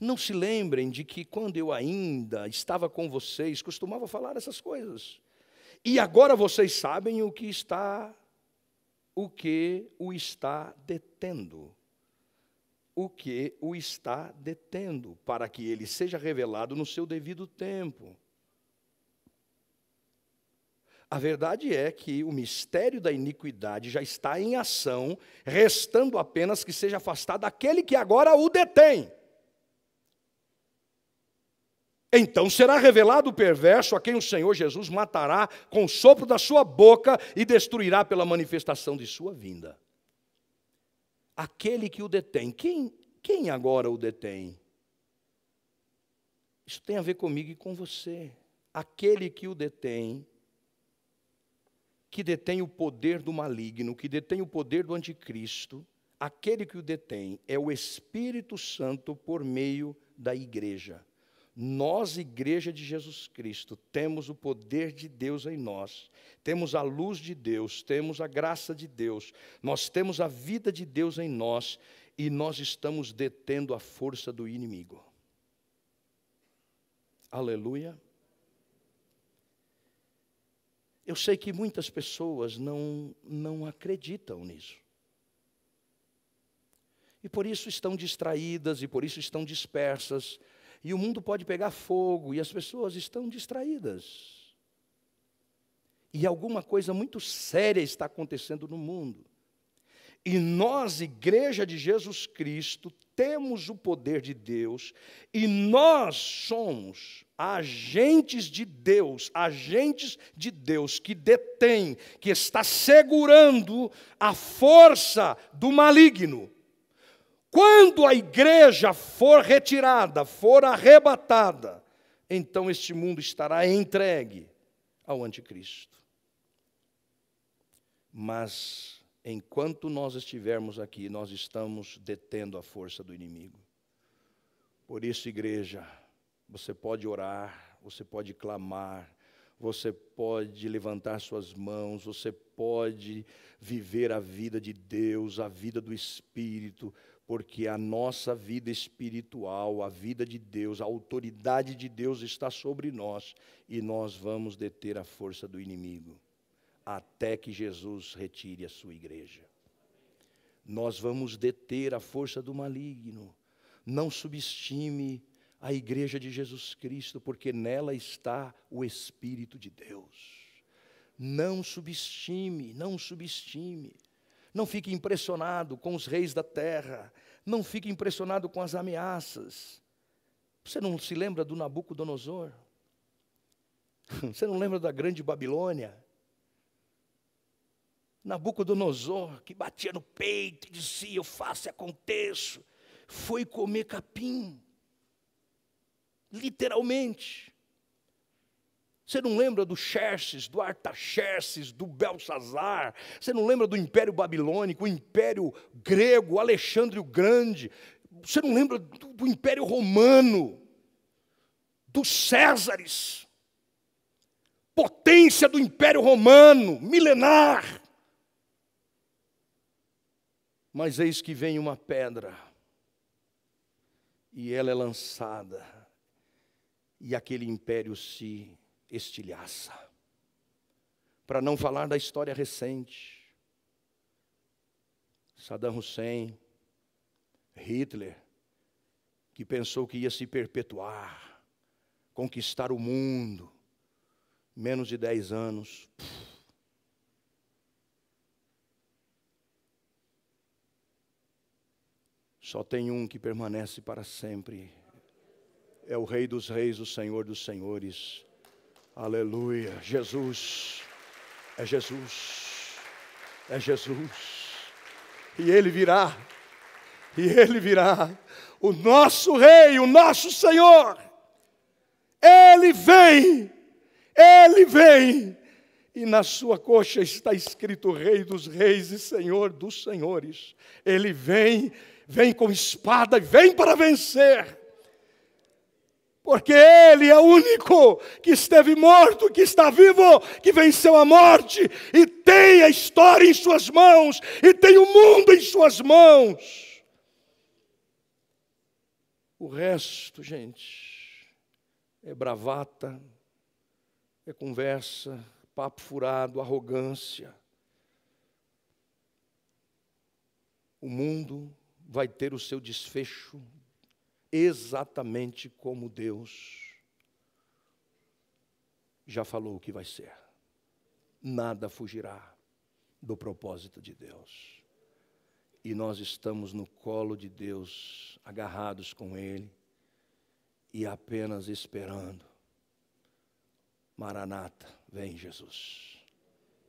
Não se lembrem de que quando eu ainda estava com vocês, costumava falar essas coisas. E agora vocês sabem o que está o que o está detendo o que o está detendo, para que ele seja revelado no seu devido tempo. A verdade é que o mistério da iniquidade já está em ação, restando apenas que seja afastado aquele que agora o detém. Então será revelado o perverso a quem o Senhor Jesus matará com o sopro da sua boca e destruirá pela manifestação de sua vinda aquele que o detém. Quem, quem agora o detém? Isso tem a ver comigo e com você. Aquele que o detém, que detém o poder do maligno, que detém o poder do anticristo, aquele que o detém é o Espírito Santo por meio da igreja. Nós, Igreja de Jesus Cristo, temos o poder de Deus em nós, temos a luz de Deus, temos a graça de Deus, nós temos a vida de Deus em nós e nós estamos detendo a força do inimigo. Aleluia. Eu sei que muitas pessoas não, não acreditam nisso. E por isso estão distraídas, e por isso estão dispersas, e o mundo pode pegar fogo e as pessoas estão distraídas. E alguma coisa muito séria está acontecendo no mundo. E nós, Igreja de Jesus Cristo, temos o poder de Deus e nós somos agentes de Deus, agentes de Deus que detém, que está segurando a força do maligno. Quando a igreja for retirada, for arrebatada, então este mundo estará entregue ao anticristo. Mas enquanto nós estivermos aqui, nós estamos detendo a força do inimigo. Por isso, igreja, você pode orar, você pode clamar, você pode levantar suas mãos, você pode viver a vida de Deus, a vida do Espírito, porque a nossa vida espiritual, a vida de Deus, a autoridade de Deus está sobre nós e nós vamos deter a força do inimigo até que Jesus retire a sua igreja. Nós vamos deter a força do maligno. Não subestime a igreja de Jesus Cristo, porque nela está o Espírito de Deus. Não subestime, não subestime. Não fique impressionado com os reis da terra. Não fique impressionado com as ameaças. Você não se lembra do Nabucodonosor? Você não lembra da grande Babilônia? Nabucodonosor, que batia no peito e dizia: Eu faço e aconteço, foi comer capim. Literalmente. Você não lembra do Xerxes, do Artaxerxes, do Belsazar? Você não lembra do Império Babilônico, o Império Grego, Alexandre o Grande? Você não lembra do, do Império Romano, dos Césares? Potência do Império Romano, milenar. Mas eis que vem uma pedra, e ela é lançada, e aquele império se estilhaça. Para não falar da história recente, Saddam Hussein, Hitler, que pensou que ia se perpetuar, conquistar o mundo, menos de dez anos. Só tem um que permanece para sempre. é o Rei dos Reis, o Senhor dos Senhores. Aleluia. Jesus, é Jesus, é Jesus. E Ele virá, e Ele virá, o nosso Rei, o nosso Senhor. Ele vem, Ele vem. E na sua coxa está escrito Rei dos Reis e Senhor dos Senhores. Ele vem, vem com espada e vem para vencer porque Ele é o único que esteve morto, que está vivo, que venceu a morte e tem a história em Suas mãos e tem o mundo em Suas mãos. O resto, gente, é bravata, é conversa, papo furado, arrogância. O mundo vai ter o seu desfecho exatamente como Deus já falou que vai ser. Nada fugirá do propósito de Deus. E nós estamos no colo de Deus, agarrados com Ele e apenas esperando. Maranata, vem Jesus.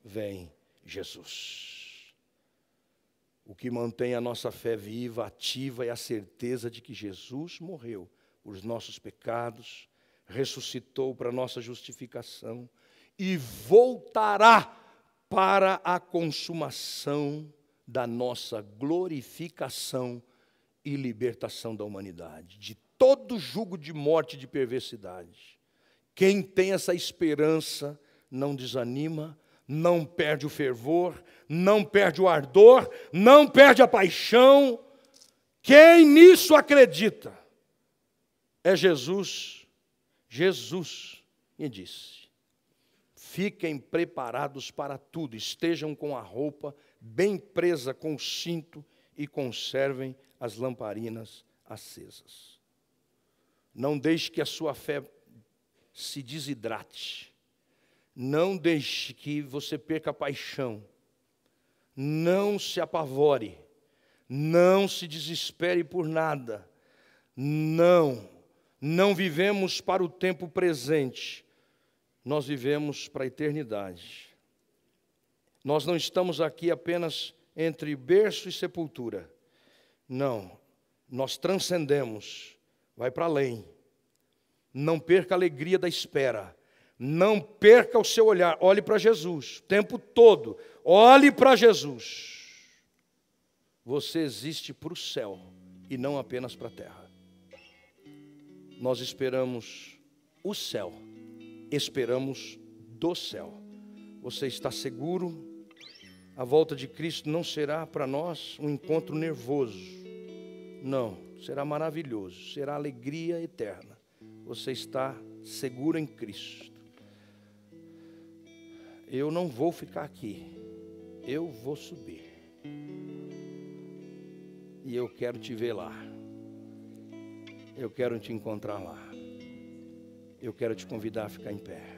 Vem Jesus. O que mantém a nossa fé viva, ativa, é a certeza de que Jesus morreu por nossos pecados, ressuscitou para nossa justificação e voltará para a consumação da nossa glorificação e libertação da humanidade, de todo jugo de morte e de perversidade. Quem tem essa esperança não desanima, não perde o fervor, não perde o ardor, não perde a paixão. Quem nisso acredita é Jesus. Jesus me disse: fiquem preparados para tudo, estejam com a roupa bem presa com o cinto e conservem as lamparinas acesas. Não deixe que a sua fé se desidrate. Não deixe que você perca a paixão. Não se apavore. Não se desespere por nada. Não. Não vivemos para o tempo presente. Nós vivemos para a eternidade. Nós não estamos aqui apenas entre berço e sepultura. Não. Nós transcendemos. Vai para além. Não perca a alegria da espera não perca o seu olhar, olhe para Jesus, o tempo todo, olhe para Jesus. Você existe para o céu e não apenas para a terra. Nós esperamos o céu, esperamos do céu. Você está seguro? A volta de Cristo não será para nós um encontro nervoso. Não, será maravilhoso, será alegria eterna. Você está seguro em Cristo eu não vou ficar aqui, eu vou subir. E eu quero te ver lá. Eu quero te encontrar lá. Eu quero te convidar a ficar em pé.